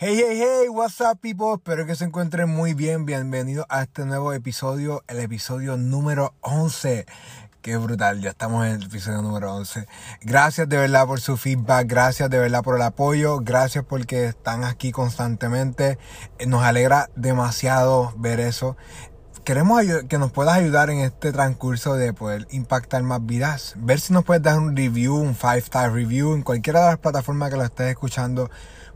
Hey, hey, hey, what's up, people? Espero que se encuentren muy bien. Bienvenidos a este nuevo episodio, el episodio número 11. Qué brutal, ya estamos en el episodio número 11. Gracias de verdad por su feedback, gracias de verdad por el apoyo, gracias porque están aquí constantemente. Eh, Nos alegra demasiado ver eso. Queremos que nos puedas ayudar en este transcurso de poder impactar más vidas. Ver si nos puedes dar un review, un 5-star review en cualquiera de las plataformas que lo estés escuchando.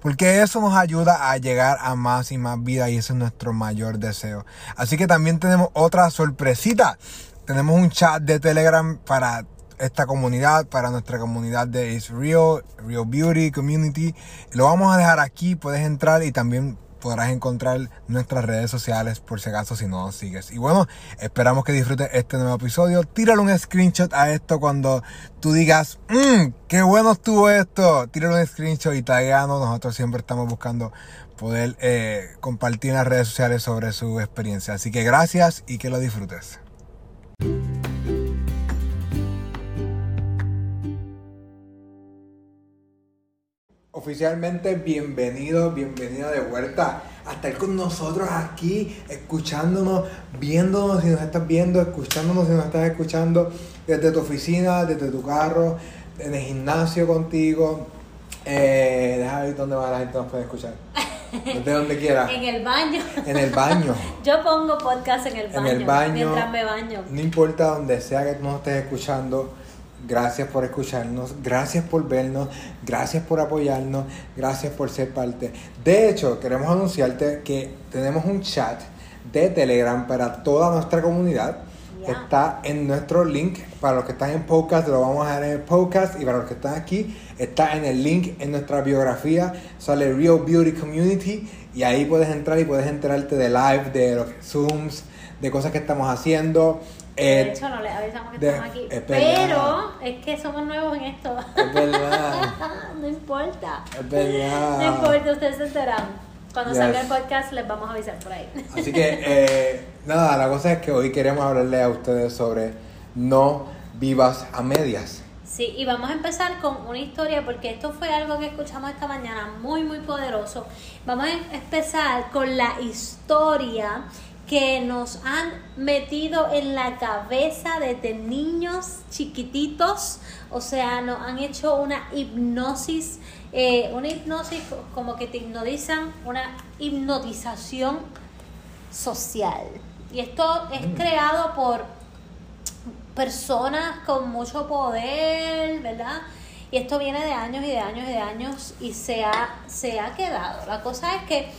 Porque eso nos ayuda a llegar a más y más vidas y ese es nuestro mayor deseo. Así que también tenemos otra sorpresita. Tenemos un chat de Telegram para esta comunidad, para nuestra comunidad de Is Real, Real Beauty Community. Lo vamos a dejar aquí, puedes entrar y también podrás encontrar nuestras redes sociales por si acaso si no sigues. Y bueno, esperamos que disfrutes este nuevo episodio. Tírale un screenshot a esto cuando tú digas, mmm, qué bueno estuvo esto. Tírale un screenshot y tagueanos. Nosotros siempre estamos buscando poder eh, compartir en las redes sociales sobre su experiencia. Así que gracias y que lo disfrutes. Oficialmente bienvenido, bienvenida de vuelta a estar con nosotros aquí, escuchándonos, viéndonos si nos estás viendo, escuchándonos si nos estás escuchando desde tu oficina, desde tu carro, en el gimnasio contigo. Eh, ver dónde va la gente nos puede escuchar. Desde donde quiera. En el baño. En el baño. Yo pongo podcast en el En baño. el baño. Mientras me baño. No importa donde sea que tú nos estés escuchando, gracias por escucharnos, gracias por vernos, gracias por apoyarnos, gracias por ser parte. De hecho, queremos anunciarte que tenemos un chat de Telegram para toda nuestra comunidad. Ya. Está en nuestro link. Para los que están en podcast, lo vamos a dejar en el podcast. Y para los que están aquí, está en el link en nuestra biografía. Sale Real Beauty Community. Y ahí puedes entrar y puedes enterarte de live, de los Zooms, de cosas que estamos haciendo. De Eh, hecho, no les avisamos que de- estamos aquí. es. Pero es que somos nuevos en esto. es verdad. no importa. Es verdad. No importa, ustedes se enteran. Cuando Yes. salga el podcast les vamos a avisar por ahí. Así que, eh, nada, la cosa es que hoy queremos hablarle a ustedes sobre no vivas a medias. Sí, y vamos a empezar con una historia porque esto fue algo que escuchamos esta mañana muy, muy poderoso. Vamos a empezar con la historia que nos han metido en la cabeza desde niños chiquititos, o sea, nos han hecho una hipnosis, eh, una hipnosis como que te hipnotizan, una hipnotización social. Y esto es Mm. creado por personas con mucho poder, ¿verdad? Y esto viene de años y de años y de años y se ha, se ha quedado. La cosa es que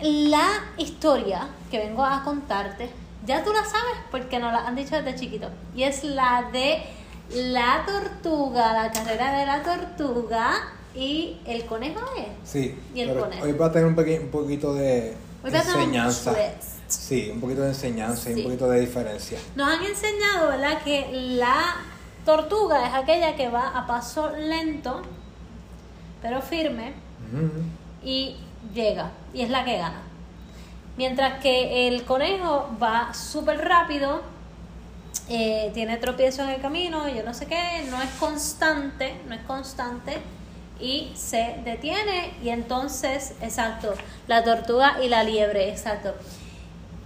la historia que vengo a contarte, ya tú la sabes porque nos la han dicho desde chiquito. Y es la de la tortuga, la carrera de la tortuga y el conejo es. Sí, Y el conejo. hoy va a tener un, un poquito de Hoy un enseñanza. Sí, un poquito de enseñanza y un poquito de diferencia. Nos han enseñado, ¿verdad?, que la tortuga es aquella que va a paso lento, pero firme, y llega, y es la que gana. Mientras que el conejo va súper rápido, eh, tiene tropiezos en el camino, yo no sé qué, no es constante, no es constante, y se detiene, y entonces, exacto, la tortuga y la liebre, exacto.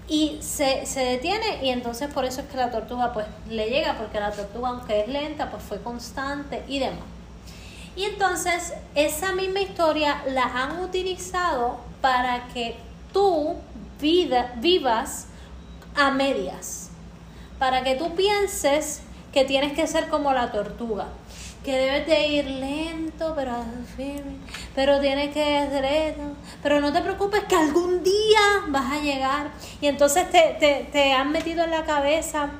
Y se, se detiene y entonces por eso es que la tortuga pues le llega, porque la tortuga aunque es lenta pues fue constante y demás. Y entonces esa misma historia la han utilizado para que tú vivas a medias. Para que tú pienses que tienes que ser como la tortuga. Que debes de ir lento, pero firme. Pero tienes que hacer esto. Pero no te preocupes que algún día vas a llegar. Y entonces te, te, te han metido en la cabeza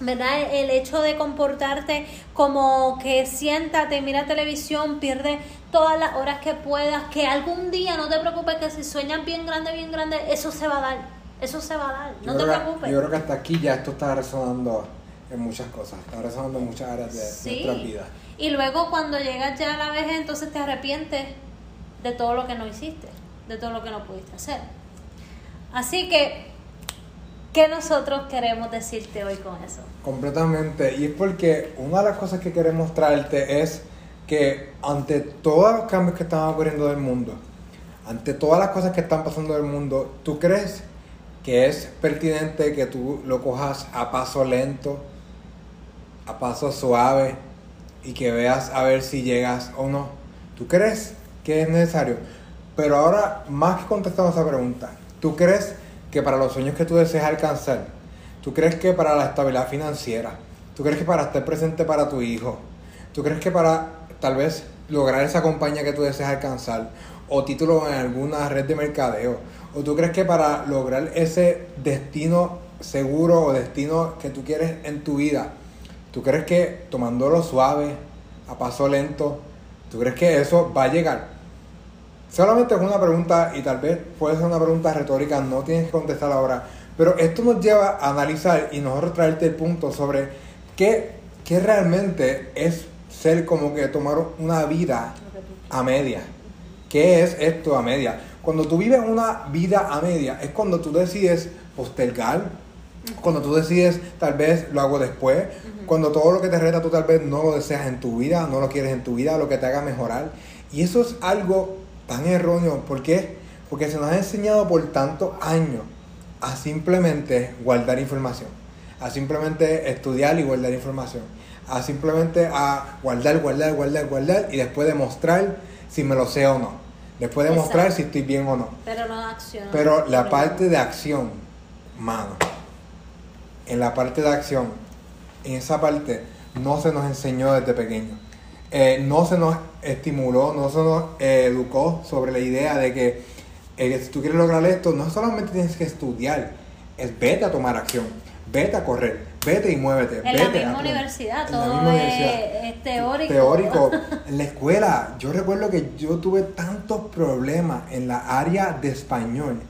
¿verdad? El hecho de comportarte como que siéntate, mira televisión, pierde todas las horas que puedas, que algún día no te preocupes que si sueñas bien grande, bien grande, eso se va a dar, eso se va a dar, no Yo te que- preocupes. Yo creo que hasta aquí ya esto está resonando en muchas cosas, está resonando en muchas áreas de Sí. nuestras vidas. Y luego cuando llegas ya a la vejez, entonces te arrepientes de todo lo que no hiciste, de todo lo que no pudiste hacer. Así que, ¿qué nosotros queremos decirte hoy con eso? Completamente. Y es porque una de las cosas que queremos traerte es que ante todos los cambios que están ocurriendo del mundo, ante todas las cosas que están pasando en el mundo, ¿tú crees que es pertinente que tú lo cojas a paso lento, a paso suave y que veas a ver si llegas o no? ¿Tú crees que es necesario? Pero ahora, más que contestando esa pregunta, ¿tú crees que para los sueños que tú deseas alcanzar, tú crees que para la estabilidad financiera, tú crees que para estar presente para tu hijo, tú crees que para tal vez lograr esa compañía que tú deseas alcanzar, o título en alguna red de mercadeo, o tú crees que para lograr ese destino seguro o destino que tú quieres en tu vida, tú crees que tomándolo suave, a paso lento, tú crees que eso va a llegar. Solamente es una pregunta y tal vez puede ser una pregunta retórica, no tienes que contestar ahora, pero esto nos lleva a analizar y nosotros traerte el punto sobre qué, qué realmente es ser como que tomar una vida a media. ¿Qué es esto a media? Cuando tú vives una vida a media es cuando tú decides postergar, cuando tú decides tal vez lo hago después, cuando todo lo que te reta tú tal vez no lo deseas en tu vida, no lo quieres en tu vida, lo que te haga mejorar. Y eso es algo tan erróneo. ¿Por qué? Porque se nos ha enseñado por tantos años a simplemente guardar información, a simplemente estudiar y guardar información, a simplemente a guardar, guardar, guardar, guardar y después demostrar si me lo sé o no. Después demostrar si estoy bien o no. Pero no acción. Pero la parte de acción, mano, en la parte de acción, en esa parte no se nos enseñó desde pequeño. Eh, no se nos estimuló, no eh, educó sobre la idea de que eh, si tú quieres lograr esto, no solamente tienes que estudiar, es vete a tomar acción, vete a correr, vete y muévete. En la misma universidad, todo es, teórico. Teórico. En la escuela, yo recuerdo que yo tuve tantos problemas en la área de español,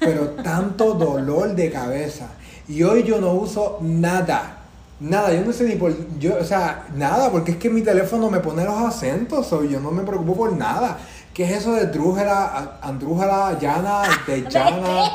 pero tanto dolor de cabeza. Y hoy yo no uso nada Nada, yo no sé ni por. Yo, o sea, nada, porque es que mi teléfono me pone los acentos, o yo no me preocupo por nada. ¿Qué es eso de Drújala, Andrújala, Llana, de Llana?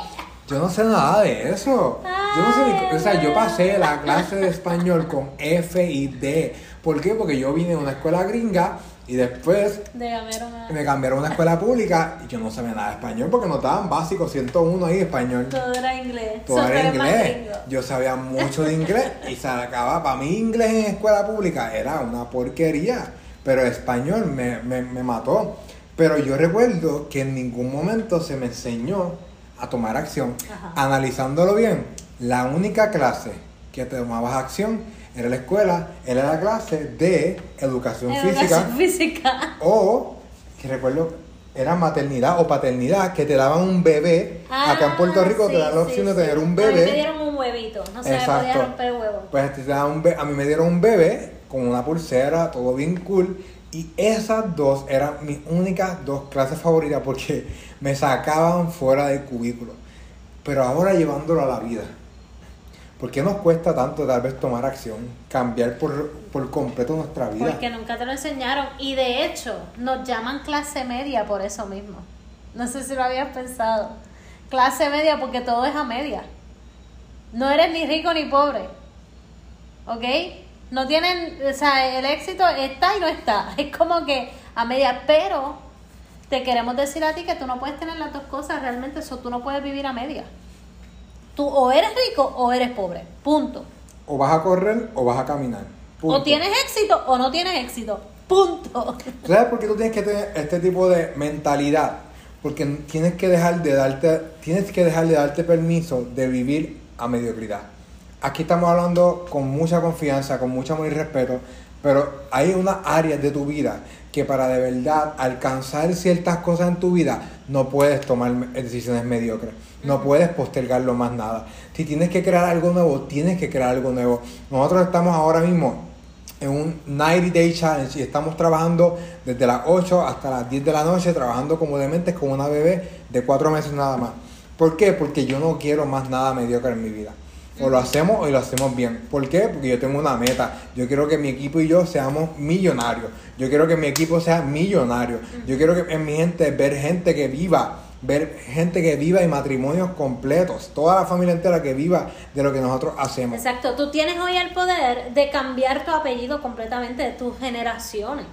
Yo no sé nada de eso. Yo no sé ni, O sea, yo pasé la clase de español con F y D. ¿Por qué? Porque yo vine de una escuela gringa y después me cambiaron a una escuela pública y yo no sabía nada de español porque no estaban básicos 101 ahí de español. Todo era inglés. Todo era inglés. Yo sabía mucho de inglés y se acababa. Para mí inglés en escuela pública era una porquería, pero español me, me mató. Pero yo recuerdo que en ningún momento se me enseñó a tomar acción. Analizándolo bien, la única clase que tomabas acción era la escuela, era la clase de educación, física, O, que recuerdo, era maternidad o paternidad, que te daban un bebé. Acá en Puerto ah, Rico te dan la opción de tener un bebé. A mí me dieron un huevito, no se me podía romper el huevo. Pues te daban un a mí me dieron un bebé con una pulsera, todo bien cool. Y esas dos eran mis únicas dos clases favoritas porque me sacaban fuera del cubículo. Pero ahora llevándolo a la vida ¿Por qué nos cuesta tanto tal vez tomar acción, cambiar por, por completo nuestra vida? Porque nunca te lo enseñaron. Y de hecho, nos llaman clase media por eso mismo. No sé si lo habías pensado. Clase media porque todo es a media. No eres ni rico ni pobre. ¿Ok? No tienen, o sea, el éxito está y no está. Es como que a media, pero te queremos decir a ti que tú no puedes tener las dos cosas realmente, eso tú no puedes vivir a media. Tú o eres rico o eres pobre. Punto. O vas a correr o vas a caminar. O tienes éxito o no tienes éxito. Punto. ¿Sabes por qué tú tienes que tener este tipo de mentalidad? Porque tienes que dejar de darte, tienes que dejar de darte permiso de vivir a mediocridad. Aquí estamos hablando con mucha confianza, con mucho amor y respeto, pero hay una área de tu vida que para de verdad alcanzar ciertas cosas en tu vida no puedes tomar decisiones mediocres. No puedes postergarlo más nada. Si tienes que crear algo nuevo, tienes que crear algo nuevo. Nosotros estamos ahora mismo en un 90 Day Challenge y estamos trabajando desde las 8 hasta las 10 de la noche, trabajando como dementes con una bebé de 4 meses nada más. ¿Por qué? Porque yo no quiero más nada mediocre en mi vida. O lo hacemos o lo hacemos bien. ¿Por qué? Porque yo tengo una meta. Yo quiero que mi equipo y yo seamos millonarios. Yo quiero que mi equipo sea millonario. Yo quiero que en mi gente ver gente que viva ver gente que viva y matrimonios completos, toda la familia entera que viva de lo que nosotros hacemos. Exacto, tú tienes hoy el poder de cambiar tu apellido completamente de tus generaciones.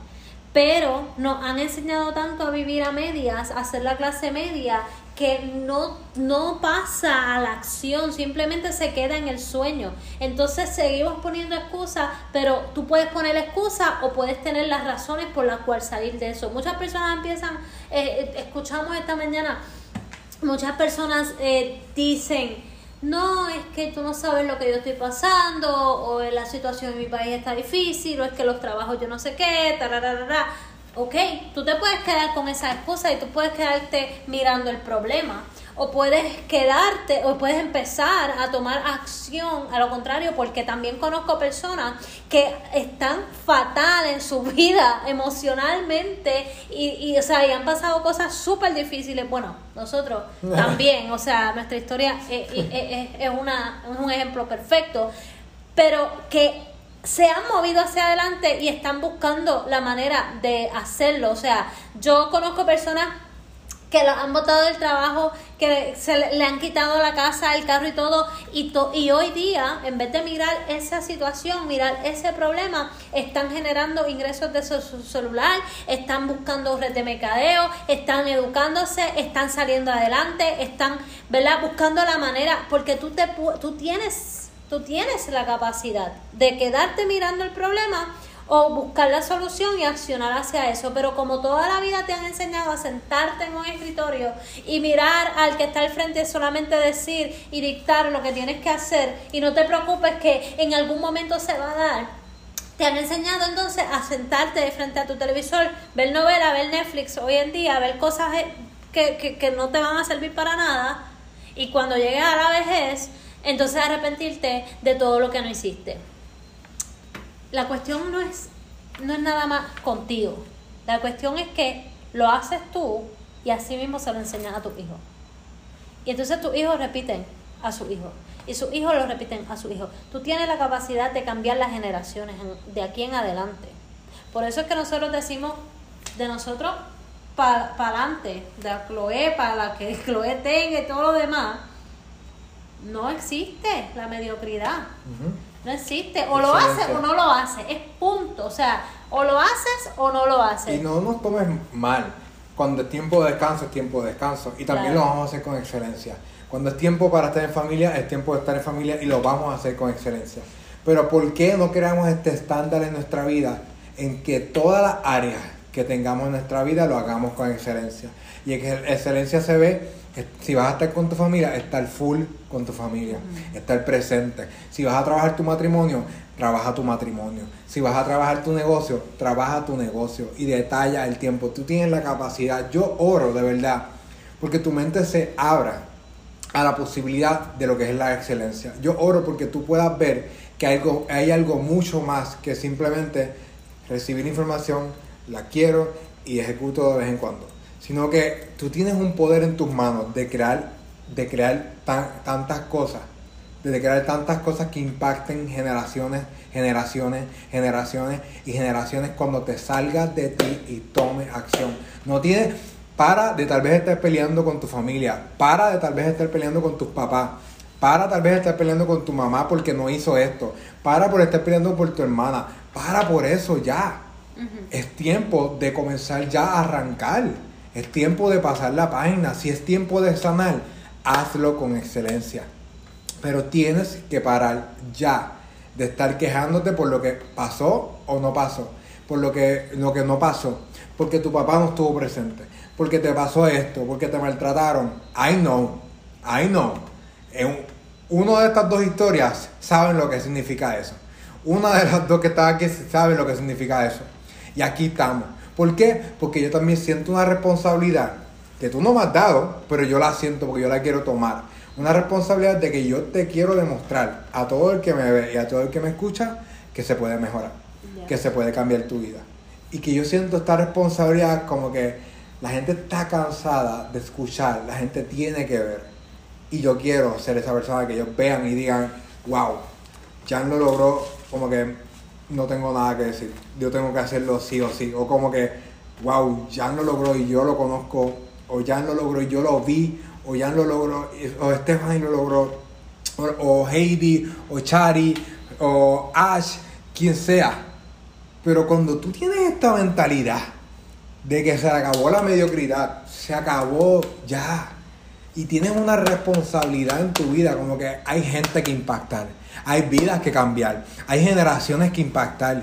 pero nos han enseñado tanto a vivir a medias, a ser la clase media, que no, no pasa a la acción, simplemente se queda en el sueño. Entonces seguimos poniendo excusas, pero tú puedes poner excusas o puedes tener las razones por las cuales salir de eso. Muchas personas empiezan, eh, escuchamos esta mañana, muchas personas eh, dicen, no, es que tú no sabes lo que yo estoy pasando, o la situación en mi país está difícil, o es que los trabajos yo no sé qué, ok, tú te puedes quedar con esa excusa y tú puedes quedarte mirando el problema. O puedes quedarte, o puedes empezar a tomar acción a lo contrario, porque también conozco personas que están fatal en su vida emocionalmente y, y o sea, y han pasado cosas súper difíciles. Bueno, nosotros también, o sea, nuestra historia es, es, es, una, es un ejemplo perfecto, pero que se han movido hacia adelante y están buscando la manera de hacerlo. O sea, yo conozco personas que han botado del trabajo, que se le, han quitado la casa, el carro y todo, y, y hoy día, en vez de mirar esa situación, mirar ese problema, están generando ingresos de su, celular, están buscando red de mercadeo, están educándose, están saliendo adelante, están, ¿verdad? Buscando la manera, porque tú, te, tú tienes tú tienes la capacidad de quedarte mirando el problema o buscar la solución y accionar hacia eso. Pero como toda la vida te han enseñado a sentarte en un escritorio y mirar al que está al frente solamente decir y dictar lo que tienes que hacer y no te preocupes que en algún momento se va a dar. Te han enseñado entonces a sentarte de frente a tu televisor, ver novela, ver Netflix hoy en día, ver cosas que, que, que no te van a servir para nada. Y cuando llegues a la vejez, entonces arrepentirte de todo lo que no hiciste. La cuestión no es, no es nada más contigo. La cuestión es que lo haces tú y así mismo se lo enseñas a tu hijo. Y entonces tus hijos repiten a su hijo. Y sus hijos lo repiten a su hijo. Tú tienes la capacidad de cambiar las generaciones de aquí en adelante. Por eso es que nosotros decimos de nosotros para adelante, de Chloe, para la que Chloe tenga y todo lo demás no existe la mediocridad. No existe. O lo haces o no lo haces. Es punto. O sea, o lo haces o no lo haces. Y no nos tomes mal. Cuando es tiempo de descanso, es tiempo de descanso. Y también lo vamos a hacer con excelencia. Cuando es tiempo para estar en familia, es tiempo de estar en familia y lo vamos a hacer con excelencia. Pero ¿por qué no creamos este estándar en nuestra vida en que todas las áreas que tengamos en nuestra vida lo hagamos con excelencia? Y que excelencia se ve si vas a estar con tu familia, estar full con tu familia, estar presente. Si vas a trabajar tu matrimonio, trabaja tu matrimonio. Si vas a trabajar tu negocio, trabaja tu negocio y detalla el tiempo. Tú tienes la capacidad. Yo oro de verdad, porque tu mente se abra a la posibilidad de lo que es la excelencia. Yo oro porque tú puedas ver que hay algo, hay algo mucho más que simplemente recibir información, la quiero y ejecuto de vez en cuando sino que tú tienes un poder en tus manos de crear, de crear tantas cosas, de crear tantas cosas que impacten generaciones, generaciones, generaciones y generaciones cuando te salgas de ti y tomes acción. No tienes, para de tal vez estar peleando con tu familia, para de tal vez estar peleando con tus papás, para tal vez estar peleando con tu mamá porque no hizo esto, para por estar peleando por tu hermana, para por eso ya. Es tiempo de comenzar ya a arrancar. Es tiempo de pasar la página. Si es tiempo de sanar, hazlo con excelencia. Pero tienes que parar ya de estar quejándote por lo que pasó o no pasó. Por lo que, que no pasó. Porque tu papá no estuvo presente. Porque te pasó esto. Porque te maltrataron. I know. I know. En una de estas dos historias saben lo que significa eso. Una de las dos que está aquí sabe lo que significa eso. Y aquí estamos. ¿Por qué? Porque yo también siento una responsabilidad que tú no me has dado, pero yo la siento porque yo la quiero tomar. Una responsabilidad de que yo te quiero demostrar a todo el que me ve y a todo el que me escucha que se puede mejorar, que se puede cambiar tu vida. Y que yo siento esta responsabilidad como que la gente está cansada de escuchar, la gente tiene que ver. Y yo quiero ser esa persona que ellos vean y digan, wow, Jan lo logró como que no tengo nada que decir. Yo tengo que hacerlo sí o sí. O como que, wow, ya lo logró y yo lo conozco. O ya lo logró y yo lo vi. O ya lo logró. O Stephanie lo logró. O, Heidi. O Chari. O Ash. Quien sea. Pero cuando tú tienes esta mentalidad de que se acabó la mediocridad, se acabó ya, y tienes una responsabilidad en tu vida, como que hay gente que impactar, hay vidas que cambiar, hay generaciones que impactar.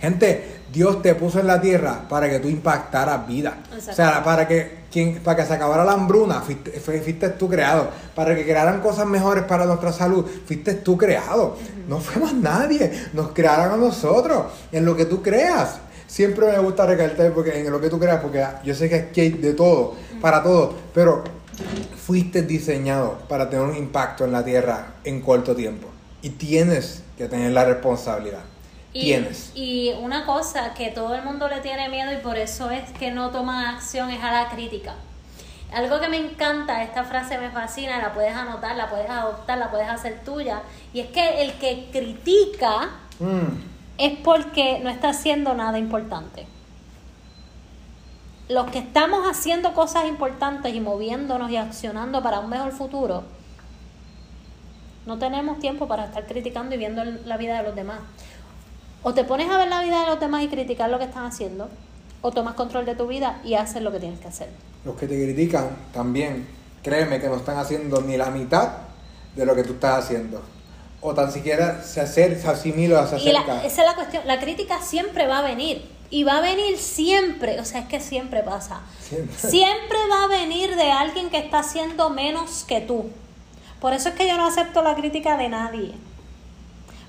Gente, Dios te puso en la tierra para que tú impactaras vida. O sea, para que, quien, para que se acabara la hambruna, fuiste, tú creado. Para que crearan cosas mejores para nuestra salud, fuiste tú creado. No fue más nadie. Nos crearon a nosotros. En lo que tú creas. Siempre me gusta recalcar porque en lo que tú creas, porque yo sé que hay de todo, para todo. Pero fuiste diseñado para tener un impacto en la tierra en corto tiempo. Y tienes que tener la responsabilidad. Y, tienes. Y una cosa que todo el mundo le tiene miedo y por eso es que no toma acción es a la crítica. Algo que me encanta, esta frase me fascina, la puedes anotar, la puedes adoptar, la puedes hacer tuya. Y es que el que critica mm. es porque no está haciendo nada importante los que estamos haciendo cosas importantes y moviéndonos y accionando para un mejor futuro, no tenemos tiempo para estar criticando y viendo la vida de los demás. O te pones a ver la vida de los demás y criticar lo que están haciendo, o tomas control de tu vida y haces lo que tienes que hacer. Los que te critican también, créeme que no están haciendo ni la mitad de lo que tú estás haciendo. O tan siquiera se acerca, se asimila, se acerca. esa es la cuestión. La crítica siempre va a venir y va a venir siempre, o sea, es que siempre pasa. Siempre. va a venir de alguien que está haciendo menos que tú. Por eso es que yo no acepto la crítica de nadie.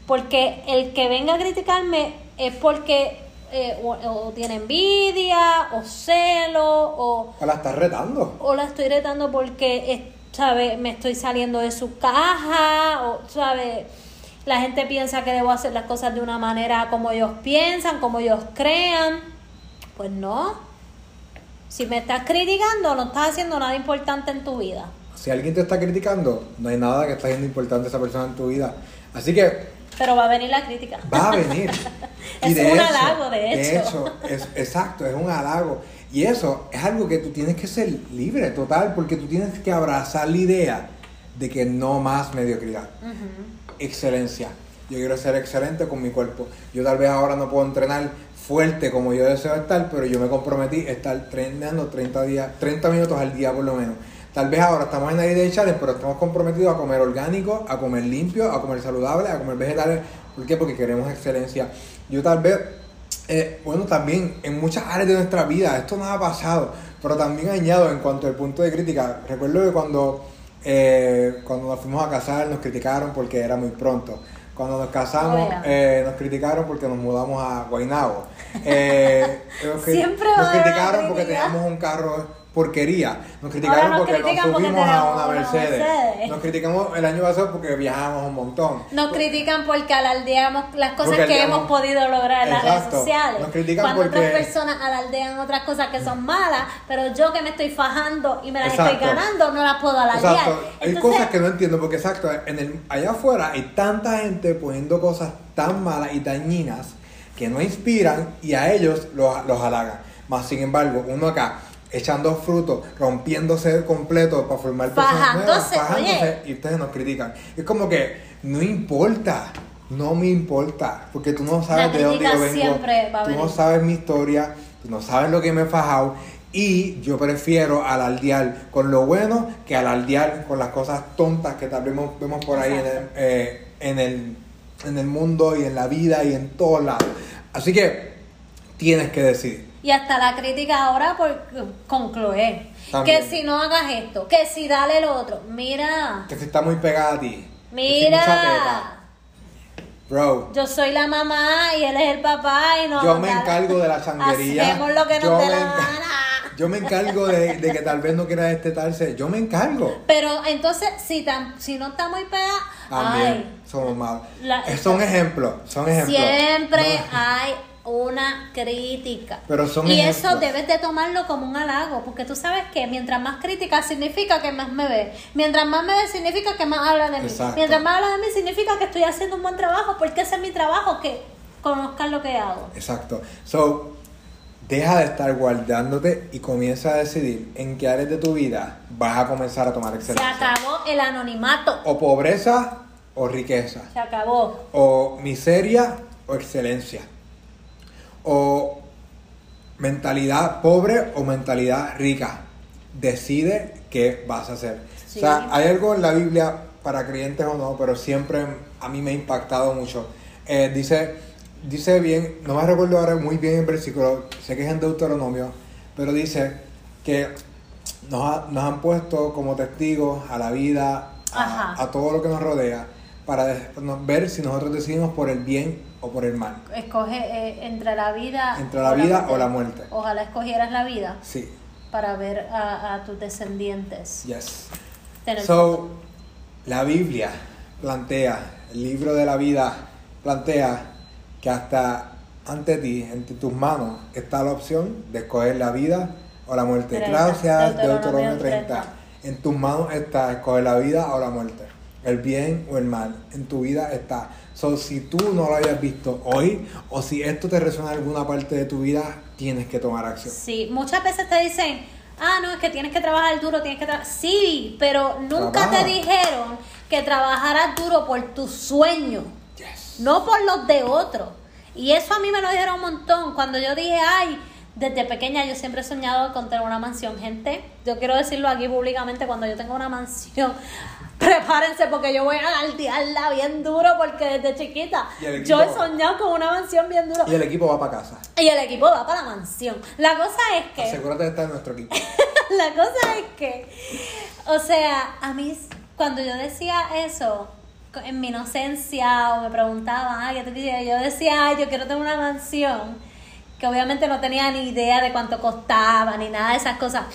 Porque el que venga a criticarme es porque eh, o, tiene envidia, o celo, o... O la está retando. O la estoy retando porque, ¿sabe? Me estoy saliendo de su caja, o, ¿sabe? La gente piensa que debo hacer las cosas de una manera como ellos piensan, como ellos crean. Pues no. Si me estás criticando, no estás haciendo nada importante en tu vida. Si alguien te está criticando, no hay nada que está haciendo importante esa persona en tu vida. Así que... Pero va a venir la crítica. Va a venir. es un halago, de hecho. De hecho, es, exacto, es un halago. Y eso es algo que tú tienes que ser libre, total, porque tú tienes que abrazar la idea de que no más mediocridad excelencia. Yo quiero ser excelente con mi cuerpo. Yo tal vez ahora no puedo entrenar fuerte como yo deseo estar, pero yo me comprometí a estar entrenando 30 días, 30 minutos al día por lo menos. Tal vez ahora estamos en la idea de challenge, pero estamos comprometidos a comer orgánico, a comer limpio, a comer saludable, a comer vegetales. ¿Por qué? Porque queremos excelencia. Yo tal vez, eh, bueno, también en muchas áreas de nuestra vida, esto no ha pasado, pero también añado en cuanto al punto de crítica. Recuerdo que cuando eh, cuando nos fuimos a casar nos criticaron porque era muy pronto. Cuando nos casamos eh, nos criticaron porque nos mudamos a Guaynabo. Eh, Siempre nos criticaron porque teníamos un carro porquería. Nos criticaron porque nos subimos a una Mercedes. Nos criticamos el año pasado porque viajábamos un montón. Nos critican porque alardeamos las cosas que hemos podido lograr en las redes sociales. Nos critican Cuando porque... otras personas alardean otras cosas que son malas, pero yo que me estoy fajando y me las estoy ganando, no las puedo alardear. Exacto. Hay cosas que no entiendo porque exacto, en el, allá afuera hay tanta gente poniendo cosas tan malas y dañinas que no inspiran y a ellos los, los halagan. Más sin embargo, uno acá echando frutos, rompiéndose completo para formar personas nuevas, bajándose y ustedes nos critican. Es como que no importa, no me importa, porque tú no sabes de dónde yo vengo, tú no sabes mi historia, tú no sabes lo que me he fajado y yo prefiero alardear con lo bueno que alardear con las cosas tontas que tal vez vemos por ahí en el, eh, en, el, en el mundo y en la vida y en todos lados. Así que tienes que decidir. Y hasta la crítica ahora por, con Chloe. Que si no hagas esto, que si dale el otro. Mira. Que si está muy pegada a ti. Mira. Bro. Yo soy la mamá y él es el papá y no. Yo me encargo de la sanguería. Hacemos lo que nos dé la gana. Yo me encargo de, de, que tal vez no quiera destetarse. Yo me encargo. Pero entonces, si, tan, si no está muy pegada. También somos malos. son ejemplos. Son ejemplos. Siempre hay una crítica. Pero son y eso debes de tomarlo como un halago, porque tú sabes que mientras más crítica significa que más me ve. Mientras más me ve significa que más habla de mí. Mientras más habla de mí significa que estoy haciendo un buen trabajo, porque ese es mi trabajo, que conozcan lo que hago. Exacto. So, deja de estar guardándote y comienza a decidir en qué áreas de tu vida vas a comenzar a tomar excelencia. Se acabó el anonimato. O pobreza o riqueza. Se acabó. O miseria o excelencia o mentalidad pobre o mentalidad rica. Decide qué vas a hacer. Sí. O sea, hay algo en la Biblia para creyentes o no, pero siempre a mí me ha impactado mucho. Eh, dice, dice bien, no me recuerdo ahora muy bien el versículo, sé que es en Deuteronomio, pero dice que nos, ha- nos han puesto como testigos a la vida, a todo lo que nos rodea, para ver si nosotros decidimos por el bien o por el mal. Escoge eh, entre la vida. Entre la vida o la muerte. Ojalá escogieras la vida Sí, para ver a, a tus descendientes. yes. Tener So, la Biblia plantea, el libro de la vida plantea que hasta ante ti, entre tus manos, está la opción de escoger la vida o la muerte. 30, Gracias, Deuteronomio 30. 30. En tus manos está escoger la vida o la muerte, el bien o el mal. En tu vida está. So, si tú no lo hayas visto hoy, o si esto te resuena en alguna parte de tu vida, tienes que tomar acción. Sí, muchas veces te dicen, ah, no, es que tienes que trabajar duro, tienes que trabajar. Sí, pero nunca Trabaja. te dijeron que trabajaras duro por tu sueño, Yes. no por los de otros. Y eso a mí me lo dijeron un montón. Cuando yo dije, ay, desde pequeña yo siempre he soñado con tener una mansión. Gente, yo quiero decirlo aquí públicamente, cuando yo tenga una mansión, prepárense porque yo voy a aldearla bien duro porque desde chiquita yo he soñado con una mansión bien duro. Y el equipo va para casa. Y el equipo va para la mansión. La cosa es que... Asegúrate de estar en nuestro equipo. La cosa es que, o sea, a mí cuando yo decía eso, en mi inocencia, o me preguntaban, ay, ¿qué quisieras? Yo decía, ay, yo quiero tener una mansión, que obviamente no tenía ni idea de cuánto costaba, ni nada de esas cosas.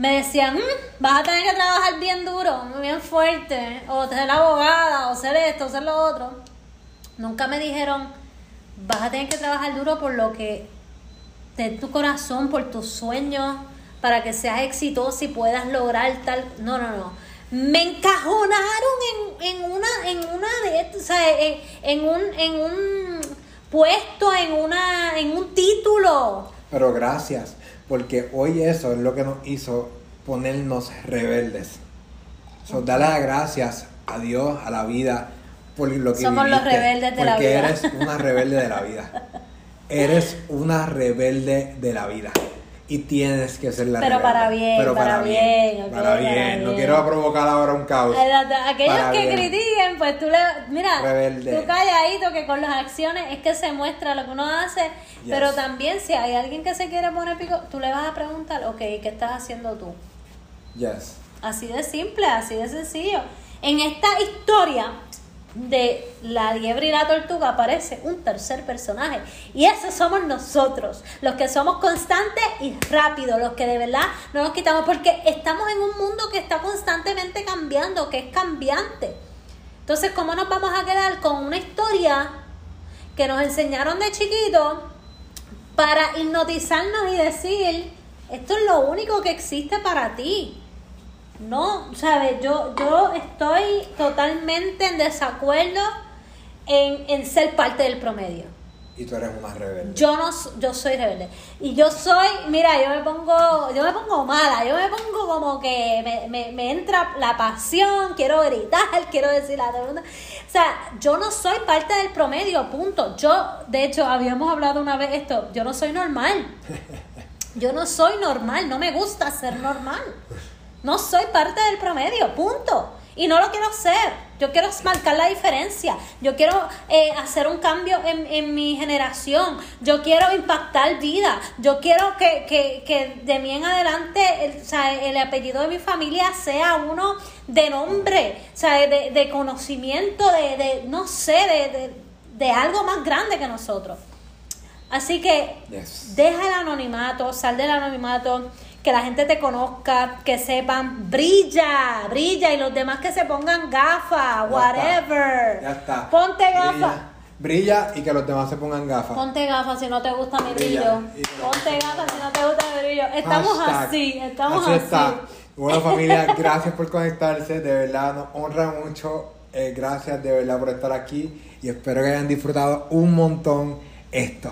Me decían, "Mm, vas a tener que trabajar bien duro, bien fuerte, o ser abogada, o ser esto, o ser lo otro. Nunca me dijeron, vas a tener que trabajar duro por lo que de tu corazón, por tus sueños, para que seas exitoso y puedas lograr tal. No, no, no. Me encajonaron en, en una, en una de o sea, en, en un, en un puesto, en una, en un título. Pero gracias, porque hoy eso es lo que nos hizo ponernos rebeldes. So, dale las gracias a Dios, a la vida, por lo que Somos los rebeldes de la porque vida. eres una rebelde de la vida. Eres una rebelde de la vida. Y tienes que ser la Pero para bien, Pero para para, bien, Para para bien. No bien. quiero provocar ahora un caos. Aquellos Para que bien. critiquen, pues tú le. Mira, Rebelde. tú calladito que con las acciones es que se muestra lo que uno hace. Yes. Pero también, si hay alguien que se quiere poner pico, tú le vas a preguntar, ok, ¿qué estás haciendo tú? Yes. Así de simple, así de sencillo. En esta historia de la liebre y la tortuga aparece un tercer personaje. Y ese somos nosotros, los que somos constantes y rápidos, los que de verdad no nos quitamos, porque estamos en un mundo que está constantemente cambiando, que es cambiante. Entonces, ¿cómo nos vamos a quedar con una historia que nos enseñaron de chiquitos para hipnotizarnos y decir, esto es lo único que existe para ti? No, ¿sabes? Yo, yo estoy totalmente en desacuerdo en, en ser parte del promedio. Y tú eres una rebelde. Yo no yo soy rebelde. Y yo soy, mira, yo me pongo, yo me pongo mala, yo me pongo como que me, me, me entra la pasión, quiero gritar, quiero decir a todo el mundo. O sea, yo no soy parte del promedio, punto. Yo, de hecho, habíamos hablado una vez esto, yo no soy normal. Yo no soy normal, no me gusta ser normal. No soy parte del promedio, punto. Y no lo quiero ser. Yo quiero marcar la diferencia. Yo quiero eh, hacer un cambio en, en mi generación. Yo quiero impactar vida. Yo quiero que, que, que de mí en adelante el, o sea, el apellido de mi familia sea uno de nombre, o sea, de, de conocimiento, de, de, no sé, de, de, de algo más grande que nosotros. Así que Yes. deja el anonimato, sal del anonimato, que la gente te conozca, que sepan, brilla, brilla y los demás que se pongan gafas, whatever. Ya está. Ponte gafas. Brilla y que los demás se pongan gafas. Ponte gafas si no te gusta mi brillo. Ponte gafas si no te gusta mi brillo. Estamos Hashtag. así, estamos Así así. está. Bueno, familia, gracias por conectarse. De verdad, nos honra mucho. Eh, gracias de verdad por estar aquí. Y espero que hayan disfrutado un montón esto.